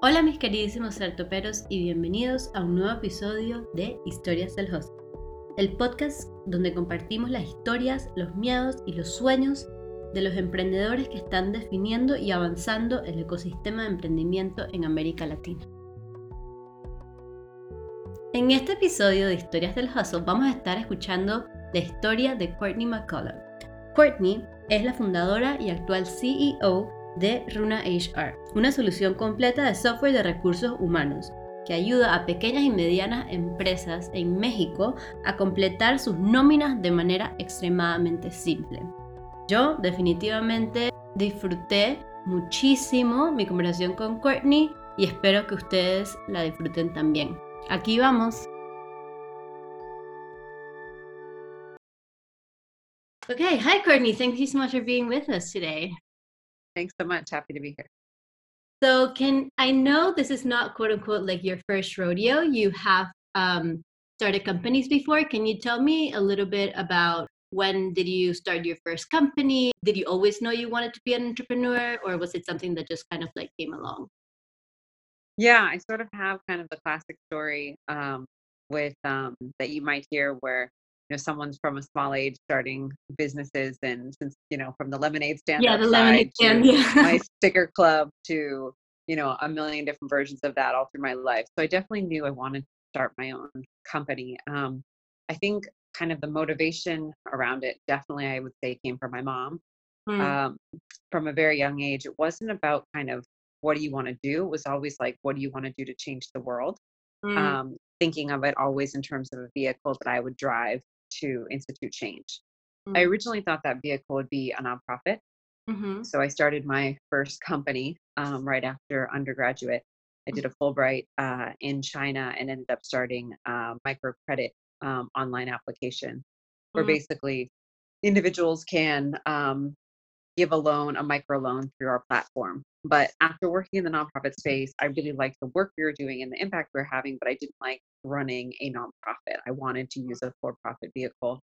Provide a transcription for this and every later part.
Hola mis queridísimos startuperos y bienvenidos a un nuevo episodio de Historias del Hustle, el podcast donde compartimos las historias, los miedos y los sueños de los emprendedores que están definiendo y avanzando el ecosistema de emprendimiento en América Latina. En este episodio de Historias del Hustle vamos a estar escuchando la historia de Courtney McCollum. Courtney es la fundadora y actual CEO de Runa HR, una solución completa de software de recursos humanos que ayuda a pequeñas y medianas empresas en México a completar sus nóminas de manera extremadamente simple. Yo definitivamente disfruté muchísimo mi conversación con Courtney y espero que ustedes la disfruten también. Aquí vamos. Okay, hi Courtney. Thank you so much for being with us today. Thanks so much. Happy to be here. So, can I know this is not quote unquote like your first rodeo? You have um, started companies before. Can you tell me a little bit about when did you start your first company? Did you always know you wanted to be an entrepreneur, or was it something that just kind of like came along? Yeah, I sort of have kind of the classic story um, with um, that you might hear where know someone's from a small age starting businesses and since you know from the lemonade stand yeah the lemonade stand yeah. my sticker club to you know a million different versions of that all through my life so i definitely knew i wanted to start my own company um, i think kind of the motivation around it definitely i would say came from my mom mm. um, from a very young age it wasn't about kind of what do you want to do it was always like what do you want to do to change the world mm. um, thinking of it always in terms of a vehicle that i would drive to institute change. Mm-hmm. I mm. originally thought that vehicle would be a nonprofit. Mm-hmm. So I started my first company um, right after undergraduate. I did a Fulbright uh, in China and ended up starting a microcredit um, online application where mm-hmm. basically individuals can um, give a loan, a micro loan through our platform. But after working in the nonprofit space, I really liked the work we were doing and the impact we were having, but I didn't like running a nonprofit. I wanted to use a for profit vehicle.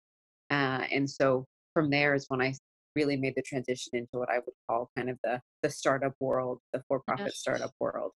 Uh, and so from there is when I really made the transition into what I would call kind of the, the startup world, the for profit startup world.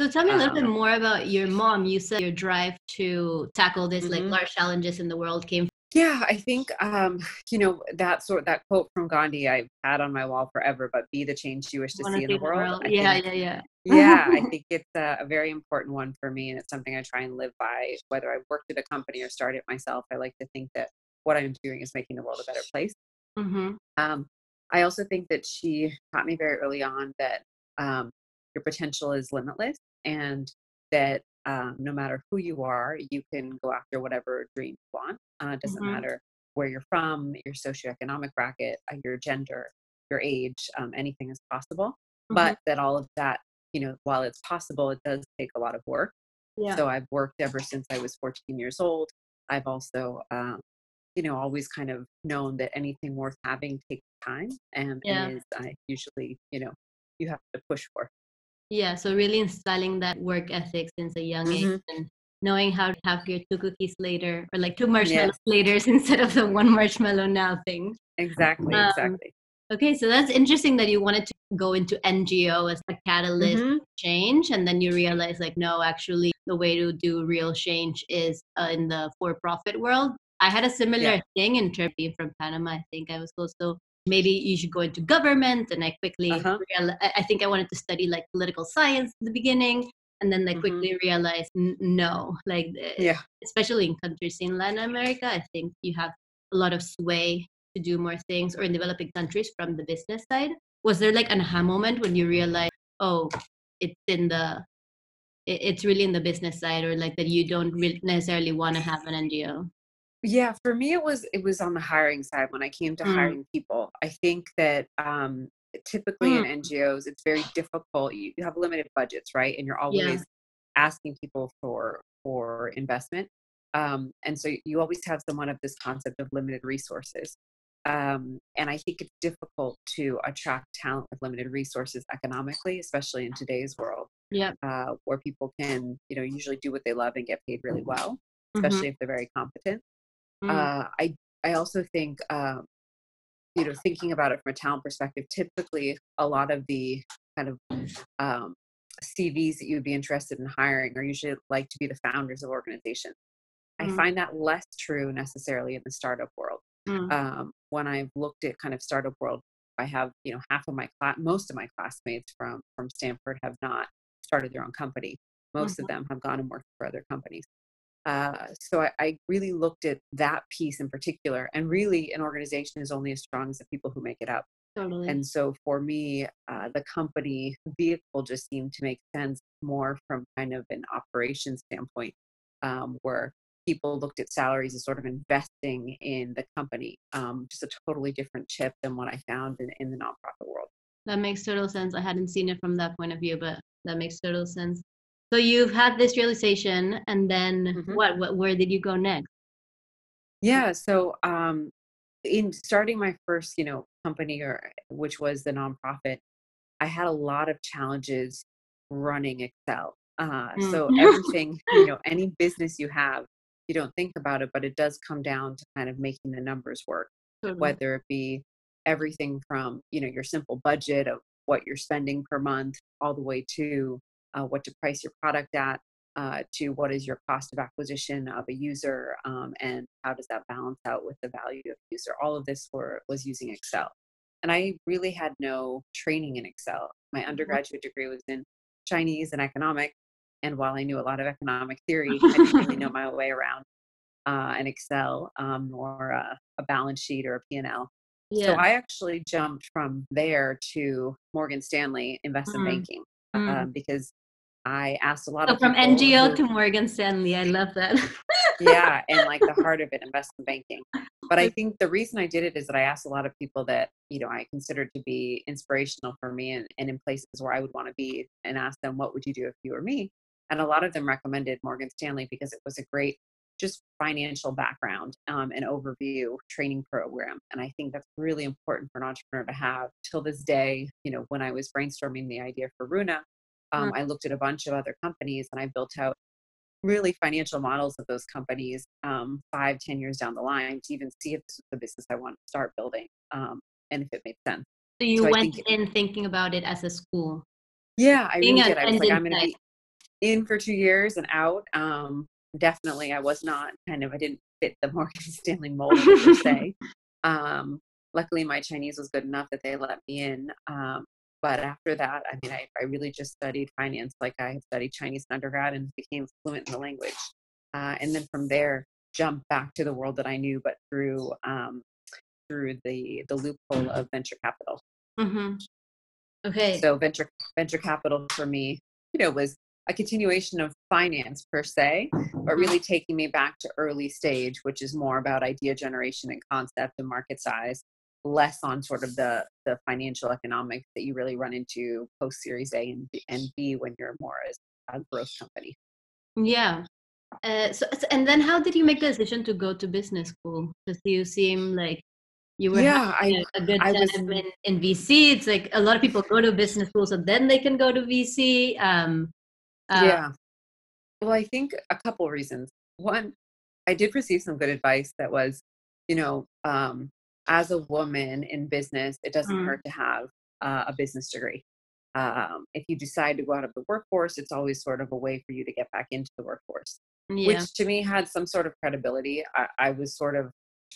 So tell me a little um, bit more about your mom. You said your drive to tackle this mm-hmm. like large challenges in the world came yeah, I think um, you know that sort that quote from Gandhi I've had on my wall forever. But be the change you wish to see in the world. world. Yeah, think, yeah, yeah, yeah. I think it's a, a, very important one for me, and it's something I try and live by. Whether I worked at a company or started myself, I like to think that what I'm doing is making the world a better place. Mm-hmm. Um, I also think that she taught me very early on that um, your potential is limitless, and that um, no matter who you are, you can go after whatever dream you want. Uh, doesn't mm-hmm. matter where you're from, your socioeconomic bracket, uh, your gender, your age, um, anything is possible. Mm-hmm. But that all of that, you know, while it's possible, it does take a lot of work. Yeah. So I've worked ever since I was 14 years old. I've also, um, you know, always kind of known that anything worth having takes time and, yeah. and is uh, usually, you know, you have to push for. Yeah, so really installing that work ethic since a young mm-hmm. age and knowing how to have your two cookies later or like two marshmallows yes. later instead of the one marshmallow now thing. Exactly, um, exactly. Okay, so that's interesting that you wanted to go into NGO as a catalyst mm-hmm. change, and then you realize, like, no, actually, the way to do real change is uh, in the for-profit world. I had a similar yeah. thing in terms being from Panama. I think I was also maybe you should go into government, and I quickly, uh-huh. real- I think I wanted to study like political science at the beginning, and then I mm-hmm. quickly realized n- no like yeah especially in countries in latin america i think you have a lot of sway to do more things or in developing countries from the business side was there like an aha moment when you realized oh it's in the it's really in the business side or like that you don't really necessarily want to have an ngo yeah for me it was it was on the hiring side when i came to mm. hiring people i think that um typically mm. in NGOs, it's very difficult. You, have limited budgets, right? And you're always yeah. asking people for for investment. Um, and so you always have someone of this concept of limited resources. Um, and I think it's difficult to attract talent with limited resources economically, especially in today's world. Yeah. Uh, where people can, you know, usually do what they love and get paid really well, especially mm-hmm. if they're very competent. Mm. Uh, I I also think um, you know thinking about it from a talent perspective typically a lot of the kind of um, CVs that you'd be interested in hiring are usually like to be the founders of organizations. Mm. I find that less true necessarily in the startup world. Mm. Um, when I've looked at kind of startup world, I have you know half of my class, most of my classmates from from Stanford have not started their own company. Most mm-hmm. of them have gone and worked for other companies. Uh, so I, I, really looked at that piece in particular, and really, an organization is only as strong as the people who make it up. Totally. And so for me, uh, the company vehicle just seemed to make sense more from kind of an operations standpoint, um, where people looked at salaries as sort of investing in the company, um, just a totally different chip than what I found in, in the nonprofit world. That makes total sense. I hadn't seen it from that point of view, but that makes total sense. So you've had this realization, and then mm-hmm. what, what? Where did you go next? Yeah. So um, in starting my first, you know, company, or which was the nonprofit, I had a lot of challenges running Excel. Uh, mm. So everything, you know, any business you have, you don't think about it, but it does come down to kind of making the numbers work. Mm-hmm. Whether it be everything from you know your simple budget of what you're spending per month, all the way to uh, what to price your product at, uh, to what is your cost of acquisition of a user um, and how does that balance out with the value of the user all of this were, was using excel and i really had no training in excel my mm-hmm. undergraduate degree was in chinese and economics and while i knew a lot of economic theory i didn't really know my way around uh, an excel um, or a, a, balance sheet or a p&l yeah. so i actually jumped from there to morgan stanley investment mm. banking mm. Um, because I asked a lot so of from NGO who, to Morgan Stanley. I love that. yeah, and like the heart of it, investment banking. But I think the reason I did it is that I asked a lot of people that you know I considered to be inspirational for me and, and in places where I would want to be, and asked them what would you do if you were me. And a lot of them recommended Morgan Stanley because it was a great just financial background um, and overview training program and i think that's really important for an entrepreneur to have till this day you know when i was brainstorming the idea for runa um, mm. I looked at a bunch of other companies and I built out really financial models of those companies um, five, ten years down the line to even see if this was the business I wanted to start building um, and if it made sense. So you so went in thinking about it as a school. Yeah, I really did. I was like, I'm going to be in for two years and out. Um, definitely, I was not kind of. I didn't fit the Morgan Stanley mold per se. Um, luckily, my Chinese was good enough that they let me in. Um, but after that, I mean, I, I really just studied finance like I had studied Chinese in undergrad and became fluent in the language. Uh, and then from there, jumped back to the world that I knew, but through um, through the the loophole of venture capital. Mm-hmm. Okay. So venture venture capital for me, you know, was a continuation of finance per se, but mm-hmm. really taking me back to early stage, which is more about idea generation and concept and market size, less on sort of the the financial economics that you really run into post Series A and B, and B when you're more as a growth company. Yeah. Uh, so and then how did you make the decision to go to business school? Because you seem like you were yeah, I, a good I was, in, in, VC. It's like a lot of people go to business school, so then they can go to VC. Um, uh, yeah. Well, I think a couple reasons. One, I did receive some good advice that was, you know, um, as a woman in business, it doesn't mm. hurt to have uh, a business degree. Um, if you decide to go out of the workforce, it's always sort of a way for you to get back into the workforce, yeah. which to me had some sort of credibility. I, I, was sort of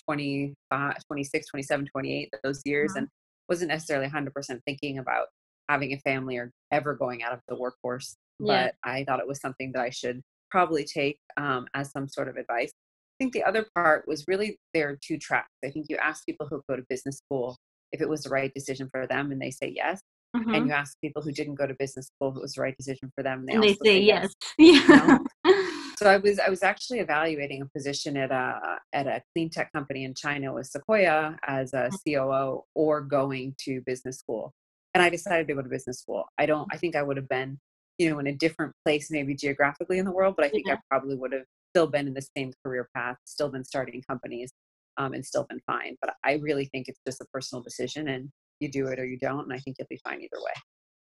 25, 26, 27, 28 those years mm-hmm. and wasn't necessarily 100% thinking about having a family or ever going out of the workforce. But yeah. I thought it was something that I should probably take um, as some sort of advice think the other part was really there are two tracks. I think you ask people who go to business school if it was the right decision for them, and they say yes. Mm-hmm. And you ask people who didn't go to business school if it was the right decision for them, and they, and they say, yes. yes. Yeah. so I was I was actually evaluating a position at a at a clean tech company in China with Sequoia as a mm-hmm. COO or going to business school. And I decided to go to business school. I don't I think I would have been, you know, in a different place maybe geographically in the world, but I think yeah. I probably would have still been in the same career path, still been starting companies, um, and still been fine. But I really think it's just a personal decision, and you do it or you don't, and I think you'll be fine either way.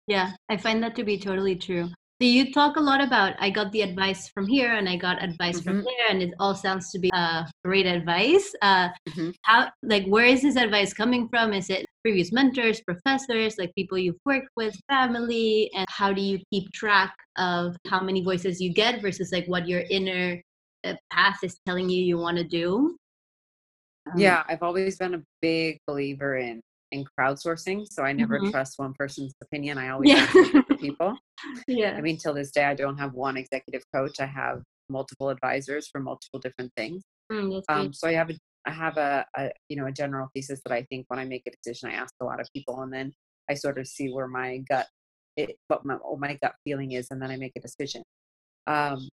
Yeah, I find that to be totally true. So you talk a lot about I got the advice from here and I got advice mm-hmm. from there, and it all sounds to be uh, great advice. Uh, mm-hmm. How like where is this advice coming from? Is it previous mentors, professors, like people you've worked with, family, and how do you keep track of how many voices you get versus like what your inner uh, path is telling you you want to do? Um, yeah, I've always been a big believer in in crowdsourcing, so I never mm-hmm. trust one person's opinion. I always yeah. ask people. Yeah. I mean, till this day, I don't have one executive coach. I have multiple advisors for multiple different things. Mm, um, so I have a I have a, a, you know a general thesis that I think when I make a decision, I ask a lot of people, and then I sort of see where my gut, it, what my what my gut feeling is, and then I make a decision. Um,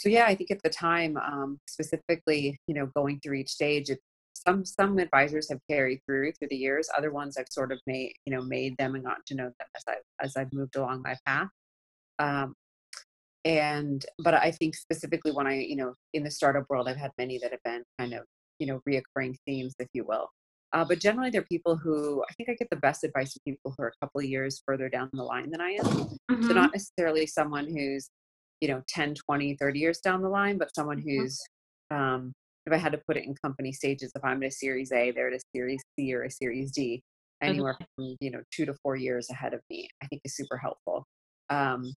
so yeah, I think at the time, um, specifically, you know, going through each stage, it, some some advisors have carried through through the years. Other ones I've sort of made you know made them and gotten to know them as I as I've moved along my path. Um, and but I think specifically when I you know in the startup world, I've had many that have been kind of you know reoccurring themes, if you will. Uh, but generally, they're people who I think I get the best advice from people who are a couple of years further down the line than I am. Mm-hmm. So not necessarily someone who's you know 10 20 30 years down the line but someone mm-hmm. who's um, if I had to put it in company stages, if I'm at a Series A, they're at a Series C or a Series D, anywhere from you know two to four years ahead of me. I think is super helpful. Um,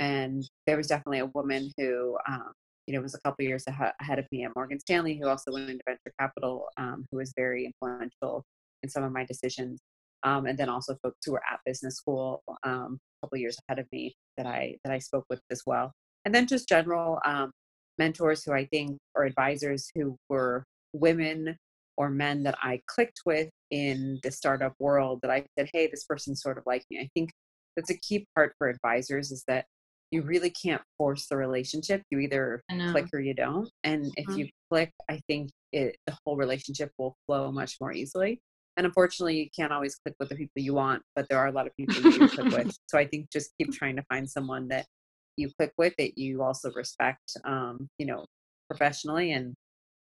and there was definitely a woman who um, you know was a couple years ahead of me at Morgan Stanley, who also went into venture capital, um, who was very influential in some of my decisions. Um, and then also folks who were at business school um, a couple years ahead of me that I that I spoke with as well. And then just general um, mentors who I think or advisors who were women or men that I clicked with in the startup world that I said, hey, this person's sort of like me. I think that's a key part for advisors is that you really can't force the relationship. You either click or you don't. And if mm-hmm. you click, I think it, the whole relationship will flow much more easily. And unfortunately, you can't always click with the people you want, but there are a lot of people you can click with. So I think just keep trying to find someone that you click with that you also respect um, you know professionally and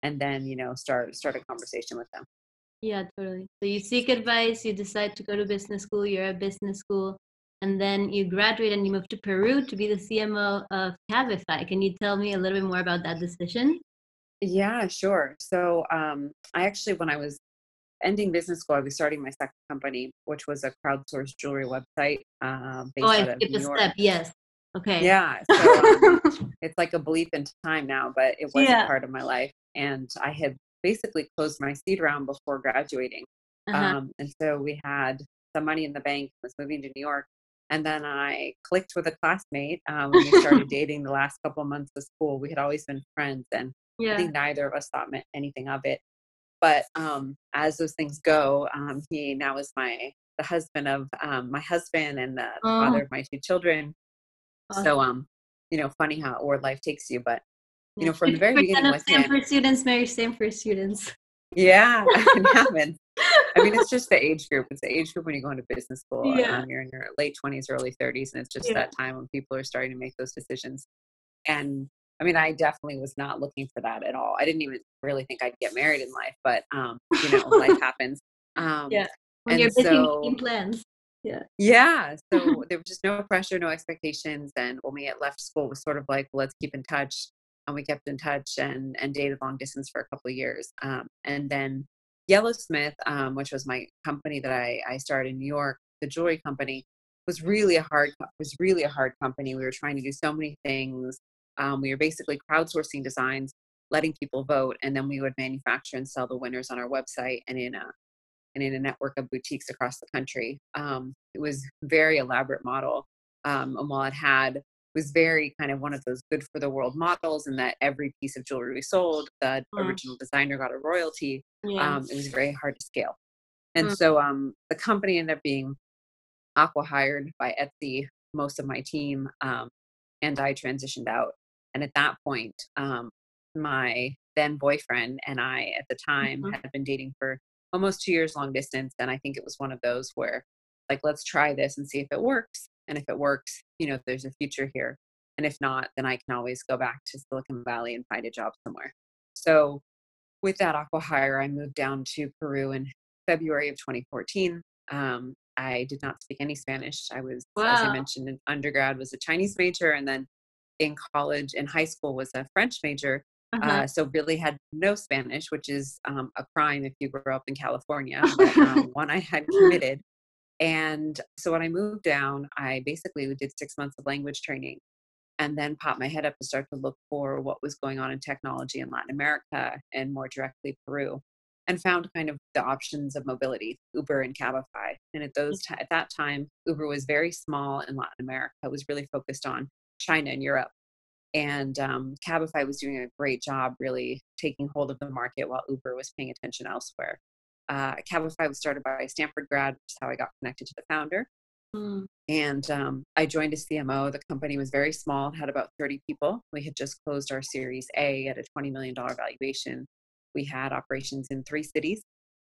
and then you know start start a conversation with them. Yeah totally. So you seek advice you decide to go to business school you're at business school and then you graduate and you move to peru to be the cmo of cabify. Can you tell me a little bit more about that decision? Yeah sure. So um, i actually when i was ending business school i was starting my second company which was a crowdsourced jewelry website um, oh i skipped a step yes Okay. Yeah. So um, it's like a belief in time now, but it wasn't yeah. part of my life. And I had basically closed my seed round before graduating. Uh-huh. Um, and so we had some money in the bank, was moving to New York. And then I clicked with a classmate um, when we started dating the last couple of months of school. We had always been friends, and yeah. I think neither of us thought anything of it. But um, as those things go, um, he now is my the husband of um, my husband and the oh. father of my two children. So um, you know, funny how or life takes you, but you know, from the very beginning with Stanford students marry Stanford students. Yeah, it happens. I mean, it's just the age group. It's the age group when you go into business school. Yeah. Um, you're in your late 20s, early 30s, and it's just yeah. that time when people are starting to make those decisions. And I mean, I definitely was not looking for that at all. I didn't even really think I'd get married in life, but um, you know, life happens. Um, yeah, when you're busy so, making plans yeah yeah so there was just no pressure no expectations and when we had left school it was sort of like well, let's keep in touch and we kept in touch and and dated long distance for a couple of years um, and then yellowsmith um, which was my company that I, I started in new york the jewelry company was really a hard was really a hard company we were trying to do so many things um, we were basically crowdsourcing designs letting people vote and then we would manufacture and sell the winners on our website and in a and in a network of boutiques across the country. Um, it was very elaborate model. Um, and while it had was very kind of one of those good for the world models and that every piece of jewelry we sold, the mm. original designer got a royalty. Yeah. Um, it was very hard to scale. And mm. so um, the company ended up being acqui-hired by Etsy, most of my team, um, and I transitioned out. And at that point, um, my then boyfriend and I at the time mm-hmm. had been dating for almost two years long distance. And I think it was one of those where, like, let's try this and see if it works. And if it works, you know, there's a future here. And if not, then I can always go back to Silicon Valley and find a job somewhere. So with that acqui-hire, I moved down to Peru in February of 2014. Um, I did not speak any Spanish. I was, wow. as I mentioned, in undergrad was a Chinese major, and then in college, in high school, was a French major. Uh-huh. Uh, so really had no Spanish, which is um, a crime if you grow up in California. But um, one I had committed. And so when I moved down, I basically did six months of language training and then popped my head up to start to look for what was going on in technology in Latin America and more directly Peru and found kind of the options of mobility, Uber and Cabify. And at those t- at that time, Uber was very small in Latin America. It was really focused on China and Europe. And um, Cabify was doing a great job really taking hold of the market while Uber was paying attention elsewhere. Uh, Cabify was started by a Stanford grad, which is how I got connected to the founder. Mm. And um, I joined as CMO. The company was very small, had about 30 people. We had just closed our Series A at a $20 million valuation we had operations in three cities,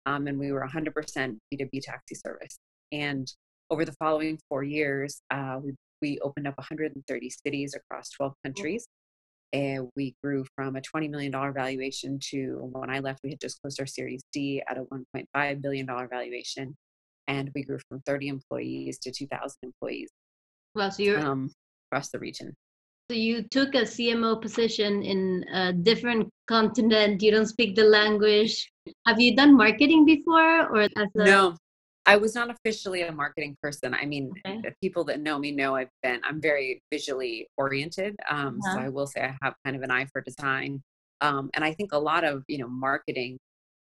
um, and we were 100% B2B taxi service. And over the following four years, uh, we, we opened up 130 cities across 12 countries. And we grew from a $20 million valuation to when I left, we had just closed our Series D at a $1.5 billion valuation. And we grew from 30 employees to 2,000 employees. Well, so you're um, across the region. So you took a CMO position in a different continent. You don't speak the language. Have you done marketing before, or as a- no? I was not officially a marketing person. I mean, okay. the people that know me know I've been. I'm very visually oriented, um, uh-huh. so I will say I have kind of an eye for design. Um, and I think a lot of you know marketing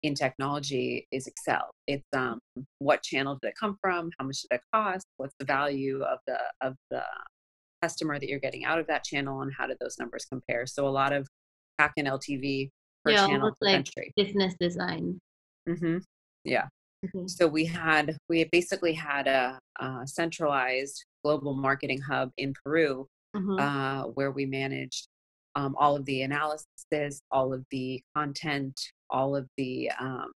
in technology is Excel. It's um, what channel did it come from? How much did it cost? What's the value of the of the customer that you're getting out of that channel and how did those numbers compare so a lot of CAC and LTV per yeah, channel like country. business design mm-hmm. yeah mm-hmm. so we had we basically had a, a, centralized global marketing hub in peru mm-hmm. uh, where we managed um, all of the analysis all of the content all of the um,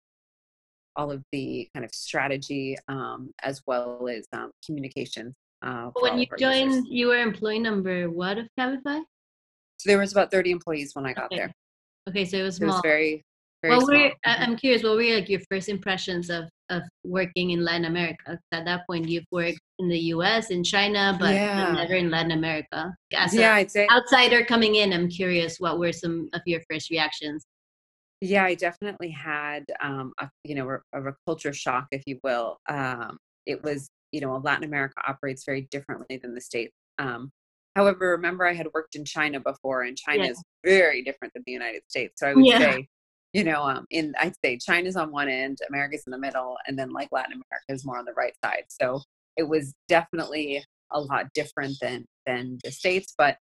all of the kind of strategy um, as well as um, communications uh, when you joined, users. you were employee number what of Cabify? So there was about 30 employees when I got okay. there. Okay, so it was small. It was very, very well, small. Were, I'm curious, what were like your first impressions of, of working in Latin America? At that point, you've worked in the U.S., in China, but yeah. never in Latin America. As yeah, say outsider coming in, I'm curious, what were some of your first reactions? Yeah, I definitely had, um, a, you know, a, a culture shock, if you will. Um, it was you know, Latin America operates very differently than the States. Um, however, remember I had worked in China before, and China yeah. is very different than the United States. So I would yeah. say, you know, um, in I'd say China's on one end, America's in the middle, and then like Latin America is more on the right side. So it was definitely a lot different than than the states, but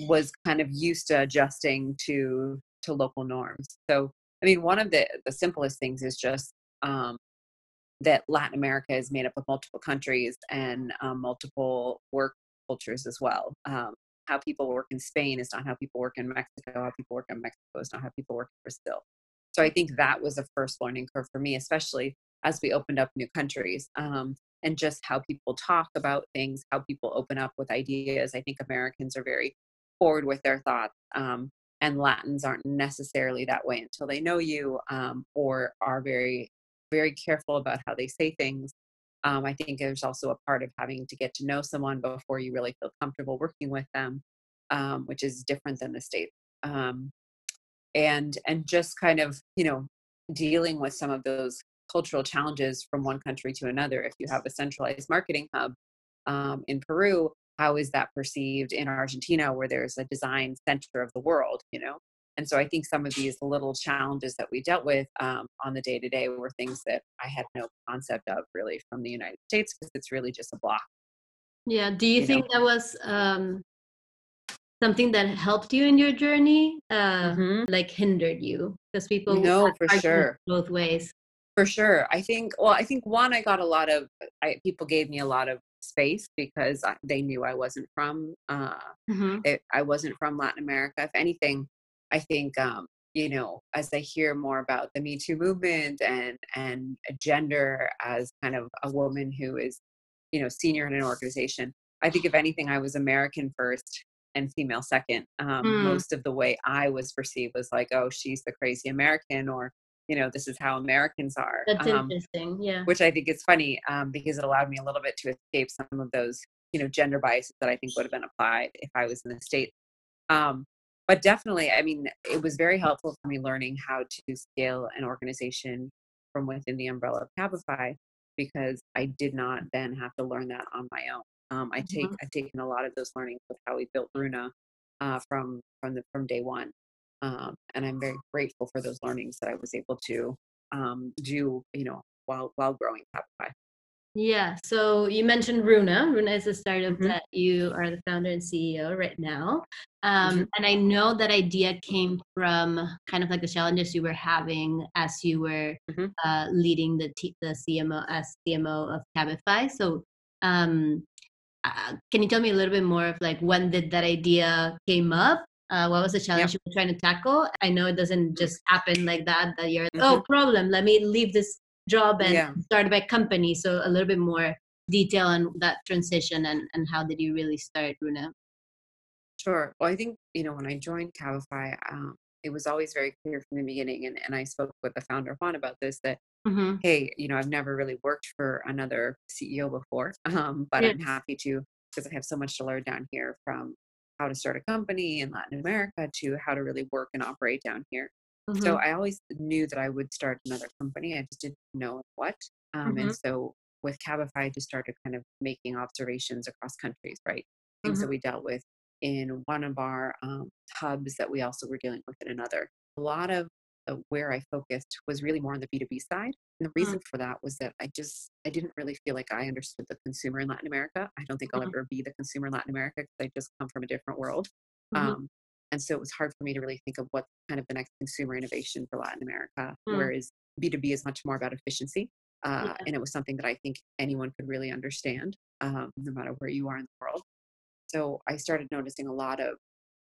was kind of used to adjusting to to local norms. So I mean, one of the the simplest things is just um, that Latin America is made up of multiple countries and um, multiple work cultures as well. Um, how people work in Spain is not how people work in Mexico. How people work in Mexico is not how people work in Brazil. So I think that was a first learning curve for me, especially as we opened up new countries um, and just how people talk about things, how people open up with ideas. I think Americans are very forward with their thoughts. Um, and Latins aren't necessarily that way until they know you um, or are very very careful about how they say things. Um, I think there's also a part of having to get to know someone before you really feel comfortable working with them, um, which is different than the states. Um, and and just kind of you know dealing with some of those cultural challenges from one country to another. If you have a centralized marketing hub um, in Peru, how is that perceived in Argentina, where there's a design center of the world? You know, and so I think some of these little challenges that we dealt with um, on the day to day were things that I had no concept of really from the United States because it's really just a block. Yeah. Do you, you think know? that was um, something that helped you in your journey, uh, mm-hmm. like hindered you? Because people no, for sure, both ways. For sure, I think. Well, I think one, I got a lot of. I, people gave me a lot of space because I, they knew I wasn't from. Uh, mm-hmm. it, I wasn't from Latin America. If anything, I think um, you know as I hear more about the Me Too movement and and gender as kind of a woman who is you know senior in an organization, I think if anything, I was American first and female second. Um, mm. Most of the way I was perceived was like, oh, she's the crazy American, or you know, this is how Americans are. That's um, interesting, yeah. Which I think is funny um, because it allowed me a little bit to escape some of those, you know, gender biases that I think would have been applied if I was in the states. Um, but definitely, I mean, it was very helpful for me learning how to scale an organization from within the umbrella of Cabify because I did not then have to learn that on my own. Um, I take mm-hmm. I've taken a lot of those learnings with how we built Runa uh, from from the from day one, um, and I'm very grateful for those learnings that I was able to um, do. You know, while while growing Cabify. Yeah. So you mentioned Runa. Runa is a startup mm-hmm. that you are the founder and CEO right now. Um, mm-hmm. And I know that idea came from kind of like the challenges you were having as you were mm-hmm. uh, leading the t- the CMO as CMO of Cabify. So um, uh, can you tell me a little bit more of like when did that idea came up? Uh, what was the challenge yep. you were trying to tackle? I know it doesn't just happen like that. That you're oh mm-hmm. problem. Let me leave this job and yeah. start my company. So a little bit more detail on that transition and, and how did you really start, Runa? Sure. Well, I think, you know, when I joined Cabify, um, it was always very clear from the beginning, and, and I spoke with the founder, Juan, about this, that, mm-hmm. hey, you know, I've never really worked for another CEO before, um, but I'm happy to, because I have so much to learn down here from how to start a company in Latin America to how to really work and operate down here. Mm-hmm. So I always knew that I would start another company. I just didn't know what. Um, mm-hmm. And so with Cabify, I just started kind of making observations across countries, right? Things mm-hmm. that we dealt with in one of our um, hubs that we also were dealing with in another. A lot of uh, where I focused was really more on the B2B side. And the mm. reason for that was that I just, I didn't really feel like I understood the consumer in Latin America. I don't think I'll mm-hmm. ever be the consumer in Latin America because I just come from a different world. Mm-hmm. Um, and so it was hard for me to really think of what kind of the next consumer innovation for Latin America, mm. whereas B2B is much more about efficiency. Uh, yeah. And it was something that I think anyone could really understand, um, no matter where you are in the world. So I started noticing a lot of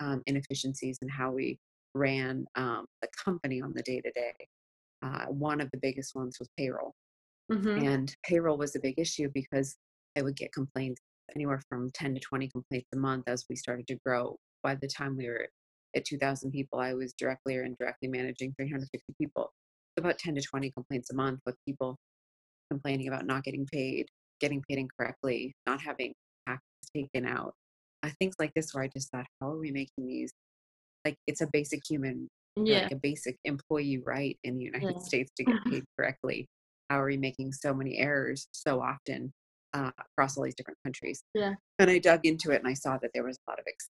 um, inefficiencies in how we ran um, the company on the day to day. One of the biggest ones was payroll. Mm-hmm. And payroll was a big issue because I would get complaints anywhere from 10 to 20 complaints a month as we started to grow by the time we were at 2,000 people, I was directly or indirectly managing 350 people. About 10 to 20 complaints a month with people complaining about not getting paid, getting paid incorrectly, not having taxes taken out. Uh, things like this, where I just thought, how are we making these? Like, it's a basic human, yeah. like a basic employee right in the United yeah. States to get paid correctly. How are we making so many errors so often uh, across all these different countries? Yeah. And I dug into it and I saw that there was a lot of ex-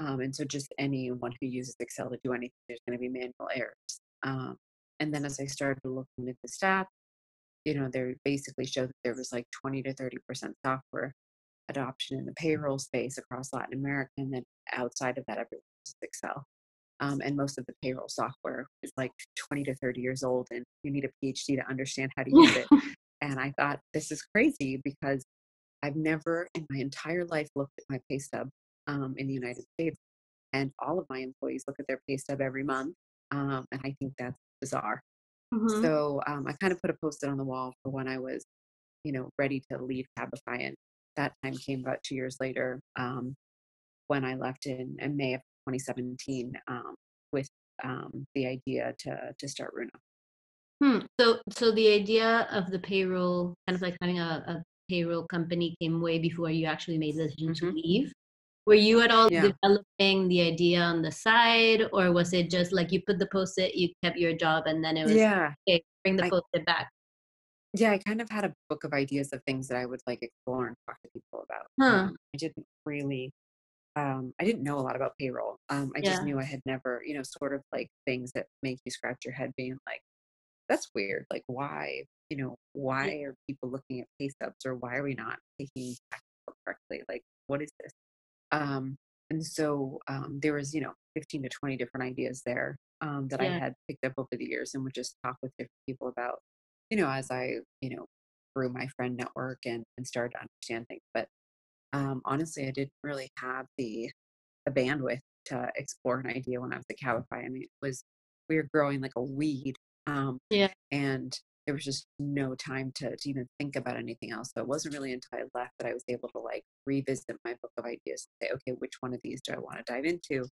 um, and so just anyone who uses Excel to do anything, there's going to be manual errors. Um, and then as I started looking at the stats, you know, they basically showed that there was like 20 to 30% software adoption in the payroll space across Latin America. And then outside of that, everyone uses Excel. Um, and most of the payroll software is like 20 to 30 years old, and you need a PhD to understand how to use it. and I thought, this is crazy because I've never in my entire life looked at my pay stub um, in the United States. And all of my employees look at their pay stub every month. Um, and I think that's bizarre. Mm-hmm. So um, I kind of put a post it on the wall for when I was, you know, ready to leave Cabify. And that time came about two years later um, when I left in, in May of 2017 um, with um, the idea to, to start Runa. Hmm. So, so the idea of the payroll, kind of like having a, a payroll company, came way before you actually made the decision mm-hmm. to leave were you at all yeah. developing the idea on the side or was it just like you put the post-it you kept your job and then it was yeah okay, bring the post-it back yeah i kind of had a book of ideas of things that i would like explore and talk to people about huh. um, i didn't really um, i didn't know a lot about payroll um, i just knew i had never you know sort of like things that make you scratch your head being like that's weird like why you know why are people looking at pay stubs or why are we not taking correctly like what is this um, and so um, there was, you know, 15 to 20 different ideas there um, that yeah. I had picked up over the years and would just talk with different people about, you know, as I, you know, grew my friend network and, and started to understand things. But um, honestly, I didn't really have the, the bandwidth to explore an idea when I was at Cabify. I mean, it was, we were growing like a weed. Um, yeah. And there was just no time to, to even think about anything else. So it wasn't really until I left that I was able to like revisit my book of ideas and say, okay, which one of these do I want to dive into?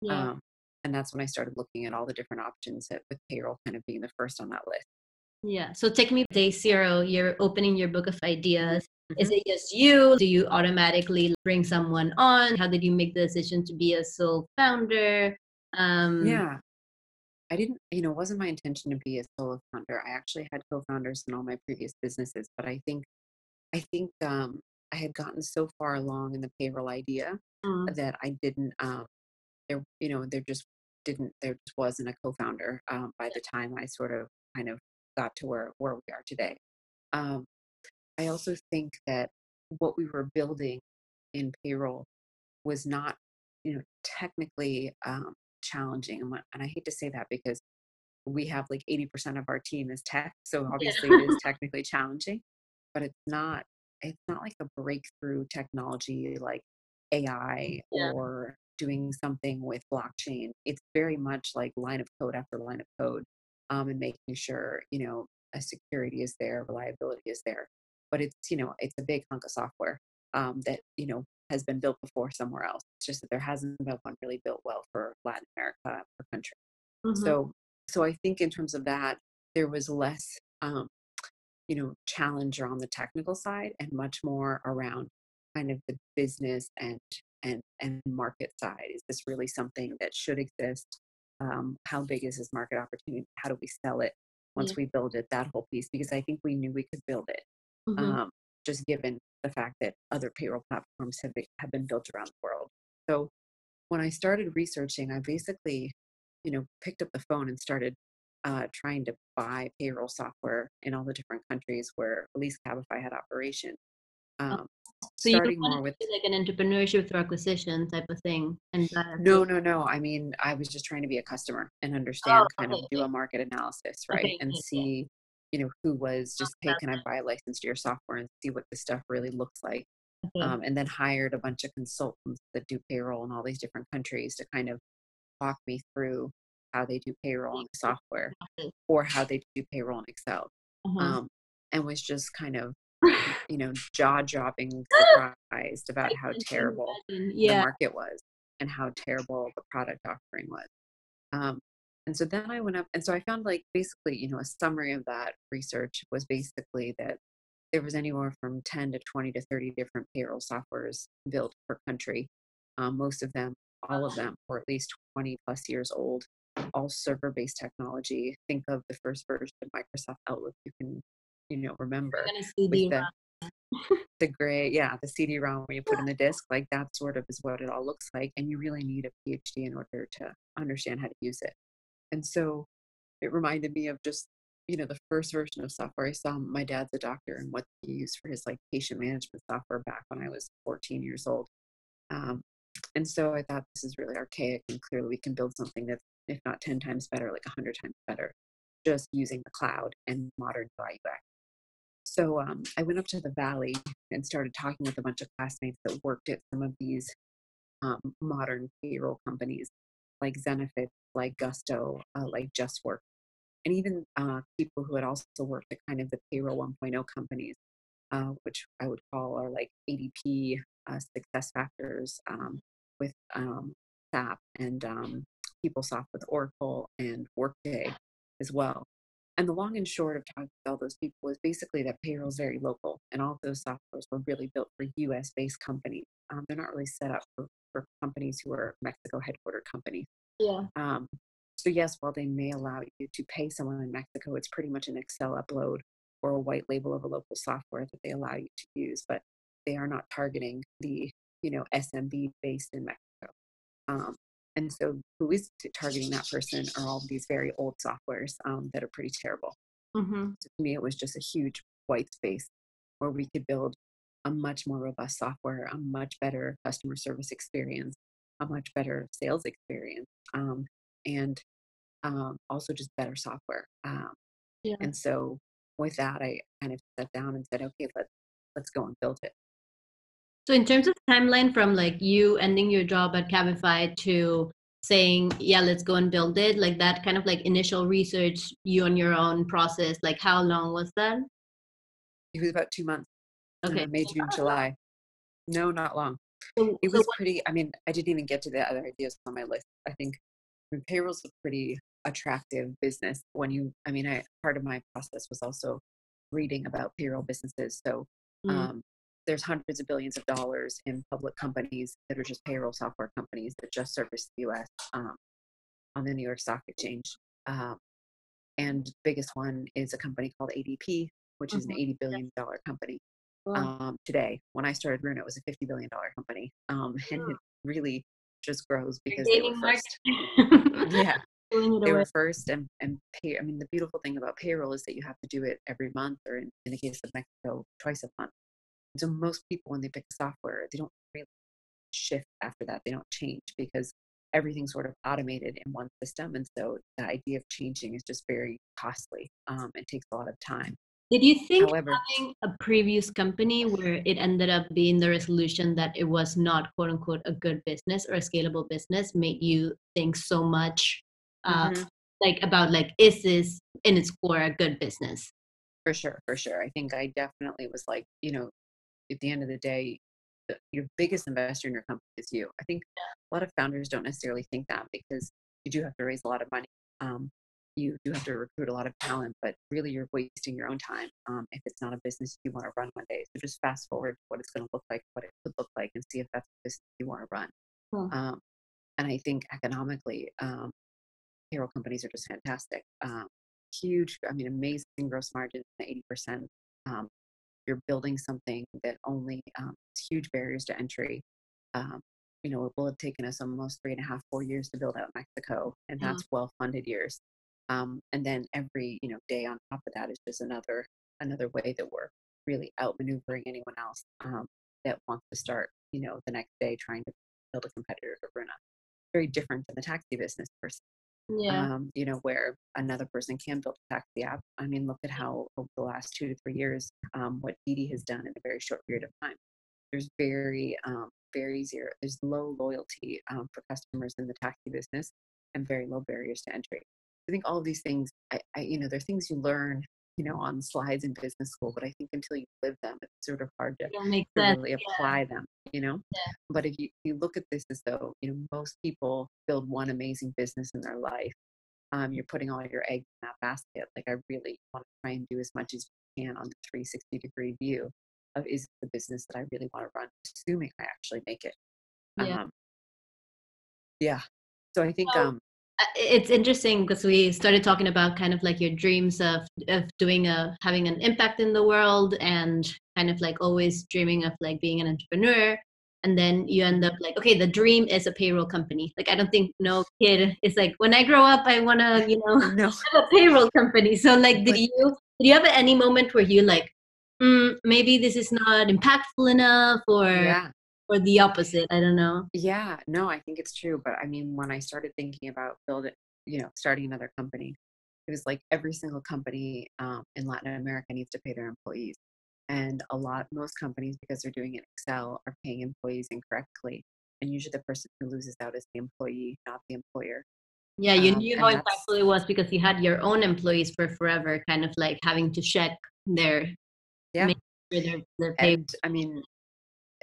Yeah. Um, and that's when I started looking at all the different options that, with payroll kind of being the first on that list. Yeah. So take me day zero, you're opening your book of ideas. Mm-hmm. Is it just you? Do you automatically bring someone on? How did you make the decision to be a sole founder? Um, yeah. I didn't, you know, it wasn't my intention to be a solo founder. I actually had co-founders in all my previous businesses, but I think, I think um, I had gotten so far along in the payroll idea mm. that I didn't, um, there, you know, there just didn't, there just wasn't a co-founder um, by the time I sort of kind of got to where where we are today. Um, I also think that what we were building in payroll was not, you know, technically um, challenging. And, and I hate to say that because we have like 80% of our team is tech. So obviously yeah. it is technically challenging, but it's not, it's not like a breakthrough technology like AI yeah. or doing something with blockchain. It's very much like line of code after line of code um, and making sure, you know, a security is there, reliability is there. But it's, you know, it's a big hunk of software um, that, you know, has been built before somewhere else. It's just that there hasn't been one really built well for Latin America or country. Mm-hmm. So, so I think in terms of that, there was less, um, you know, challenge on the technical side and much more around kind of the business and and and market side. Is this really something that should exist? Um, how big is this market opportunity? How do we sell it once yeah. we build it? That whole piece, because I think we knew we could build it. Mm-hmm. Um, just given the fact that other payroll platforms have been, have been built around the world. So when I started researching, I basically, you know, picked up the phone and started uh, trying to buy payroll software in all the different countries where at least Cabify had operation. Oh, um, so starting more with like an entrepreneurship through acquisition type of thing. And no, no, no. I mean, I was just trying to be a customer and understand, oh, kind okay. of do a market analysis, right, okay, and see you know, who was just, hey, can I buy a license to your software and see what this stuff really looks like? Mm-hmm. Um, and then hired a bunch of consultants that do payroll in all these different countries to kind of walk me through how they do payroll in software or how they do payroll in Excel. Mm-hmm. Um, and was just kind of, you know, jaw dropping surprised about how terrible yeah. the market was and how terrible the product offering was. Um, and so then I went up, and so I found like basically, you know, a summary of that research was basically that there was anywhere from 10 to 20 to 30 different payroll softwares built per country. Um, most of them, all of them, were at least 20 plus years old, all server based technology. Think of the first version of Microsoft Outlook you can, you know, remember. The, the gray, yeah, the CD-ROM where you put in the disk, like that sort of is what it all looks like. And you really need a PhD in order to understand how to use it. And so it reminded me of just, you know, the first version of software I saw. My dad's a doctor and what he used for his like patient management software back when I was 14 years old. Um, and so I thought this is really archaic and clearly we can build something that's, if not 10 times better, like 100 times better, just using the cloud and modern UI UX. So um, I went up to the Valley and started talking with a bunch of classmates that worked at some of these um, modern payroll companies like Zenefits, like Gusto, uh, like JustWork, and even uh, people who had also worked at kind of the payroll 1.0 companies, uh, which I would call are like ADP, uh, SuccessFactors um, with um, SAP, and um, PeopleSoft with Oracle and Workday as well. And the long and short of talking to all those people was basically that payroll is very local, and all those softwares were really built for U.S. based companies. Um, they're not really set up for for companies who are Mexico headquartered companies. Yeah. Um, so yes, while they may allow you to pay someone in Mexico, it's pretty much an Excel upload or a white label of a local software that they allow you to use, but they are not targeting the you know SMB based in Mexico. Um, and so, who is targeting that person are all these very old softwares um, that are pretty terrible. Mm-hmm. So to me, it was just a huge white space where we could build a much more robust software, a much better customer service experience, a much better sales experience, um, and um, also just better software. Um, yeah. And so with that, I kind of sat down and said, okay, let's let's go and build it. So in terms of timeline from like you ending your job at Cabify to saying, yeah, let's go and build it, like that kind of like initial research, you on your own process, like how long was that? It was about two months. Okay. May, June, July. No, not long. So, it was so pretty. I mean, I didn't even get to the other ideas on my list. I think I mean, payroll's a pretty attractive business. When you, I mean, I part of my process was also reading about payroll businesses. So mm. um, there's hundreds of billions of dollars in public companies that are just payroll software companies that just service the U.S. Um, on the New York Stock Exchange. Um, and biggest one is a company called ADP, which mm-hmm. is an mm-hmm. $80 billion company. Wow. Um, today, when I started Runa, it was a $50 billion company. Um, and it really just grows because they were first. yeah. They were first and, and pay. I mean, the beautiful thing about payroll is that you have to do it every month, or in, in the case of Mexico, twice a month. So most people, when they pick software, they don't really shift after that. They don't change because everything's sort of automated in one system. And so the idea of changing is just very costly. Um, it takes a lot of time. Did you think However, having a previous company where it ended up being the resolution that it was not quote unquote a good business or a scalable business made you think so much uh, mm-hmm. like about like is this in its core a good business? For sure, for sure. I think I definitely was like, you know, at the end of the day, your biggest investor in your company is you. I think a lot of founders don't necessarily think that because you do have to raise a lot of money. Um, you do have to recruit a lot of talent, but really you're wasting your own time um, if it's not a business you want to run one day. So just fast forward what it's going to look like, what it could look like, and see if that's the business you want to run. Um, and I think economically, um, payroll companies are just fantastic. Um, huge, I mean, amazing gross margins, 80%. Um, you're building something that only um, huge barriers to entry. Um, you know, it will have taken us almost three and a half, four years to build out Mexico, and mm-hmm. that's mm. well-funded years. Um, and then every you know day on top of that is just another another way that we're really outmaneuvering anyone else um, that wants to start you know the next day trying to build a competitor to Runa. Very different than the taxi business person yeah. Um, you know, where another person can build a taxi app. I mean, look at how over the last two to three years, um, what Didi has done in a very short period of time. There's very, um, very zero, there's low loyalty um, for customers in the taxi business and very low barriers to entry. I think all of these things, I, I you know, they're things you learn you know, on slides in business school, but I think until you live them, it's sort of hard to really apply yeah. them, you know? Yeah. But if you, you look at this as though, you know, most people build one amazing business in their life. Um, you're putting all your eggs in that basket. Like I really want to try and do as much as you can on the 360 degree view of is the business that I really want to run, assuming I actually make it. Yeah. Um, yeah. So I think, um, it's interesting because we started talking about kind of like your dreams of of doing a having an impact in the world and kind of like always dreaming of like being an entrepreneur. And then you end up like okay the dream is a payroll company. Like i don't think no kid is like when i grow up i want to you know no. have a payroll company. So like did you did you have any moment where you like mm, maybe this is not impactful enough or yeah or the opposite i don't know yeah no i think it's true but i mean when i started thinking about building you know starting another company it was like every single company um, in latin america needs to pay their employees and a lot most companies because they're doing it excel are paying employees incorrectly and usually the person who loses out is the employee not the employer yeah you um, knew how impactful it was because you had your own employees for forever kind of like having to check their yeah their, their. And, i mean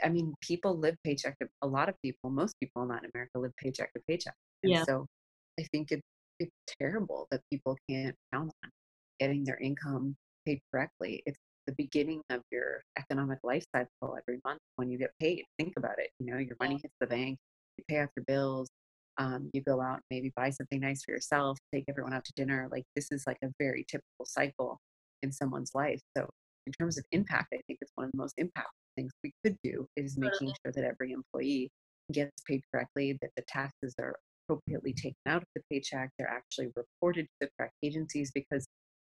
I mean, people live paycheck to a lot of people, most people in Latin America live paycheck to paycheck. And yeah. so I think it, it's terrible that people can't count on getting their income paid correctly. It's the beginning of your economic life cycle every month when you get paid. Think about it. You know, your money hits the bank, you pay off your bills, um, you go out and maybe buy something nice for yourself, take everyone out to dinner. Like this is like a very typical cycle in someone's life. So in terms of impact, I think it's one of the most impactful things we could do is making sure that every employee gets paid correctly, that the taxes are appropriately taken out of the paycheck, they're actually reported to the correct agencies. Because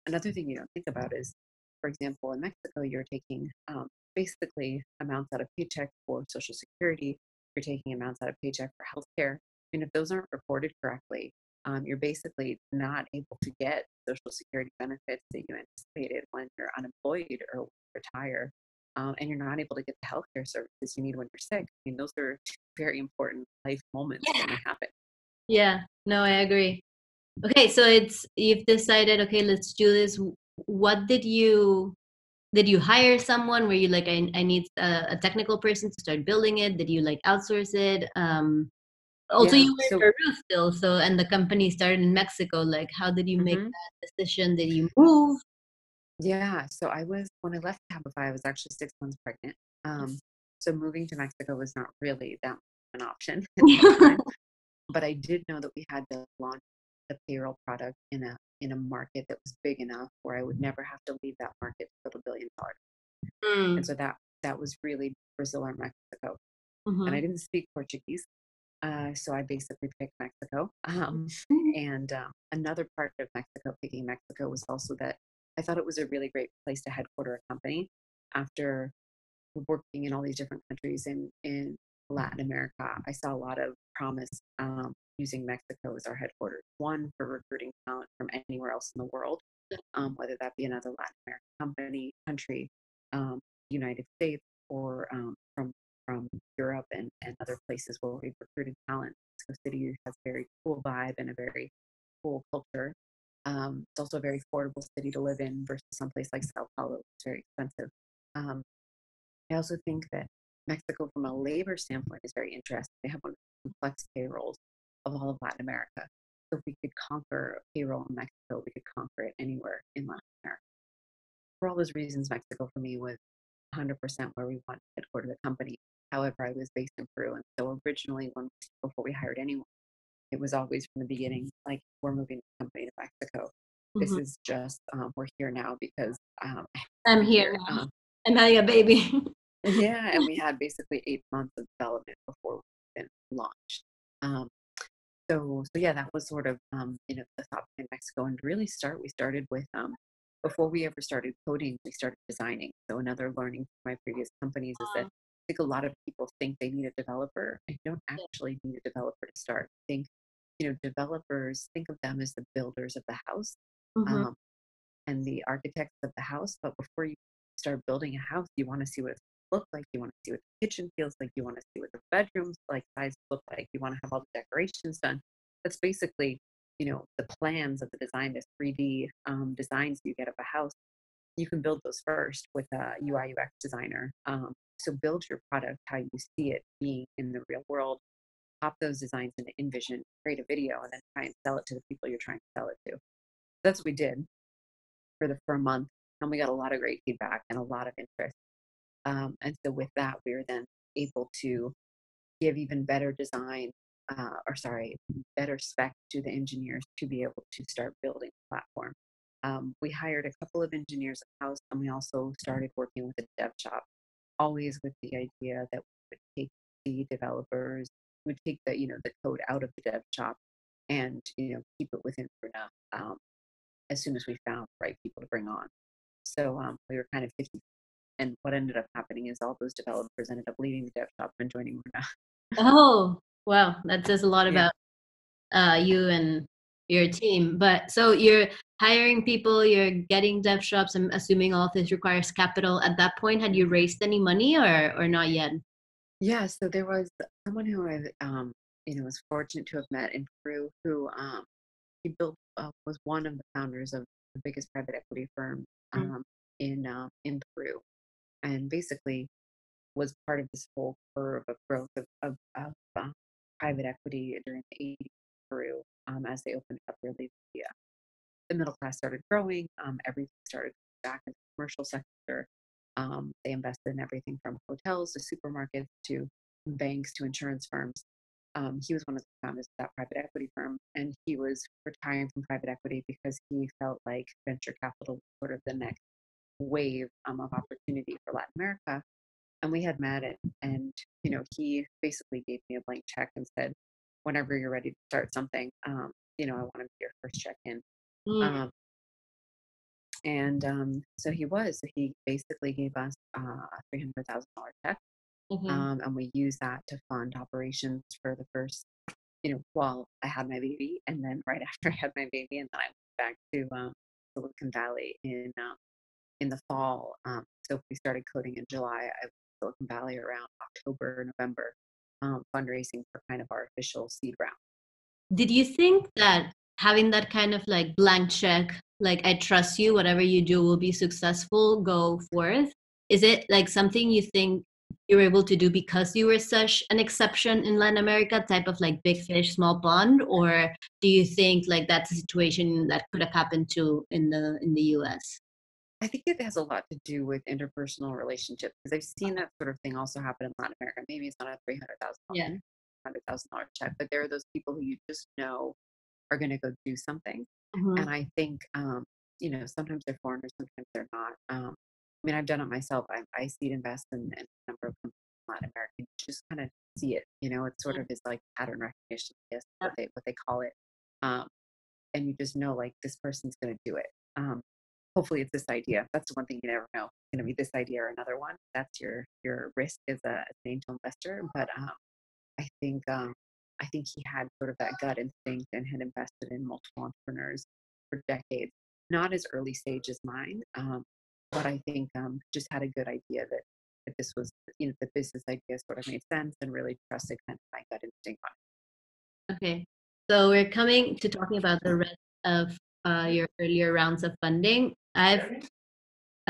another thing you don't think about is, for example, in Mexico, you're taking um, basically amounts out of paycheck for Social Security, you're taking amounts out of paycheck for healthcare. Mean, if those aren't reported correctly, um, you're basically not able to get social security benefits that you anticipated when you're unemployed or retire um, and you're not able to get the healthcare services you need when you're sick. I mean, those are two very important life moments yeah. when they happen. Yeah, no, I agree. Okay, so it's you've decided. Okay, let's do this. What did you did you hire someone? Were you like, I, I need a, a technical person to start building it? Did you like outsource it? Um, also, yeah, you were so, in Peru still, so and the company started in Mexico. Like, how did you make mm-hmm. that decision? Did you move? Yeah, so I was when I left Cabify, I was actually six months pregnant. Um, so moving to Mexico was not really that an option. but I did know that we had to launch the payroll product in a in a market that was big enough where I would never have to leave that market to build a billion dollars. Mm. And so that that was really Brazil or Mexico. Mm-hmm. And I didn't speak Portuguese, uh, so I basically picked Mexico. Um, mm-hmm. and um, another part of Mexico, picking Mexico, was also that I thought it was a really great place to headquarter a company after working in all these different countries in in Latin America. I saw a lot of promise um, using Mexico as our headquarters. One for recruiting talent from anywhere else in the world, um, whether that be another Latin American company, country, um, United States, or um, from from Europe and, and other places where we've recruited talent. Mexico City has a very cool vibe and a very cool culture. Um, it's also a very affordable city to live in versus someplace like Sao Paulo. It's very expensive. Um, I also think that Mexico, from a labor standpoint, is very interesting. They have one of the complex payrolls of all of Latin America. So if we could conquer payroll in Mexico, we could conquer it anywhere in Latin America. For all those reasons, Mexico for me was 100% where we wanted to headquarter the company. However, I was based in Peru, and so originally, when before we hired anyone, it was always from the beginning like we're moving the company to Mexico. Mm-hmm. This is just um, we're here now because um, I'm here. Now. Um, I'm having a baby. yeah, and we had basically eight months of development before we even launched. Um, so, so yeah, that was sort of um, you know the thought behind Mexico. And really, start we started with um, before we ever started coding, we started designing. So another learning from my previous companies is that I think a lot of people think they need a developer. I don't actually need a developer to start. I think you know developers think of them as the builders of the house mm-hmm. um, and the architects of the house. But before you start building a house, you want to see what it looks like. You want to see what the kitchen feels like. You want to see what the bedrooms like size look like. You want to have all the decorations done. That's basically you know the plans of the design, the 3D um, designs you get of a house. You can build those first with a UI UX designer. Um, so build your product how you see it being in the real world. Pop those designs into InVision, create a video, and then try and sell it to the people you're trying to sell it to. That's what we did for the for a month, and we got a lot of great feedback and a lot of interest. Um, and so with that, we were then able to give even better design, uh, or sorry, better spec to the engineers to be able to start building the platform. Um, we hired a couple of engineers in house, and we also started working with a dev shop, always with the idea that we would take the developers, would take the you know the code out of the dev shop, and you know keep it within Runa um, as soon as we found the right people to bring on. So um, we were kind of 50 and what ended up happening is all those developers ended up leaving the dev shop and joining Runa. oh, wow. That says a lot about uh, you and your team. But so you're hiring people, you're getting dev shops. I'm assuming all of this requires capital. At that point, had you raised any money or, or not yet? Yeah, so there was someone who I um, you know was fortunate to have met in Peru who um, he built uh, was one of the founders of the biggest private equity firm mm. um, mm-hmm. in uh, in Peru, and basically was part of this whole curve of growth of, of, of uh, private equity during the 80s Peru um, as they opened up really the, uh, the middle class started growing, um, everything started back in the commercial sector. Um, they invested in everything from hotels to supermarkets to banks to insurance firms. Um, he was one of the founders of that private equity firm, and he was retiring from private equity because he felt like venture capital was sort of the next wave um, of opportunity for Latin America. And we had met it, and you know, he basically gave me a blank check and said, "Whenever you're ready to start something, um, you know, I want to be your first check-in." Mm. And um, so he was. He basically gave us uh, a three hundred thousand dollar check, mm-hmm. um, and we used that to fund operations for the first, you know, while I had my baby, and then right after I had my baby, and then I went back to um, Silicon Valley in um, in the fall. Um, so we started coding in July. I was in Silicon Valley around October, November, um, fundraising for kind of our official seed round. Did you think that having that kind of like blank check, like I trust you, whatever you do will be successful, go forth? Is it like something you think you were able to do because you were such an exception in Latin America, type of like big fish, small pond, or do you think like that's a situation that could have happened to in the in the U.S.? I think it has a lot to do with interpersonal relationships because I've seen that sort of thing also happen in Latin America. Maybe it's not a three hundred thousand, yeah, hundred thousand dollar check, but there are those people who you just know are going to go do something. Mm-hmm. And I think, um, you know, sometimes they're foreigners, sometimes they're not. Um, I mean, I've done it myself. I, I seed invest in, in a number of companies in Latin America. You just kind of see it, you know, it sort of is like pattern recognition, guess, what they, what they call it. Um, and you just know like this person's going to do it. Um, hopefully it's this idea. That's the one thing you never know. It's going to be this idea or another one. That's your, your risk as, a, as an angel investor. But um, I think, um, I think he had sort of that gut instinct and had invested in multiple entrepreneurs for decades. Not as early stage as mine, um, but I think um, just had a good idea that, that this was, you know, the business idea sort of made sense and really trusted kind of my gut instinct on it. Okay, so we're coming to talking about the rest of uh, your earlier rounds of funding. I've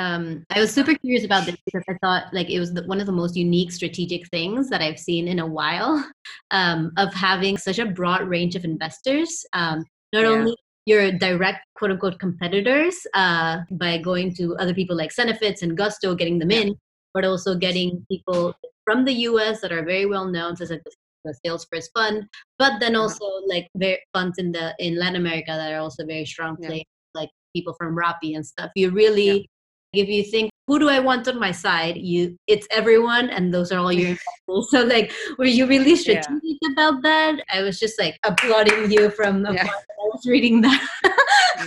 um, I was super curious about this because I thought like it was the, one of the most unique strategic things that I've seen in a while um, of having such a broad range of investors. Um, not yeah. only your direct quote unquote competitors uh, by going to other people like Zenefits and Gusto, getting them in, but also getting people from the US that are very well known, such as the Salesforce Fund, but then also like very funds in the in Latin America that are also very strong players, yeah. like people from Rappi and stuff. You really if you think who do I want on my side? You, it's everyone, and those are all your investors. So, like, were you really strategic yeah. about that? I was just like applauding you from the yeah. I was reading that.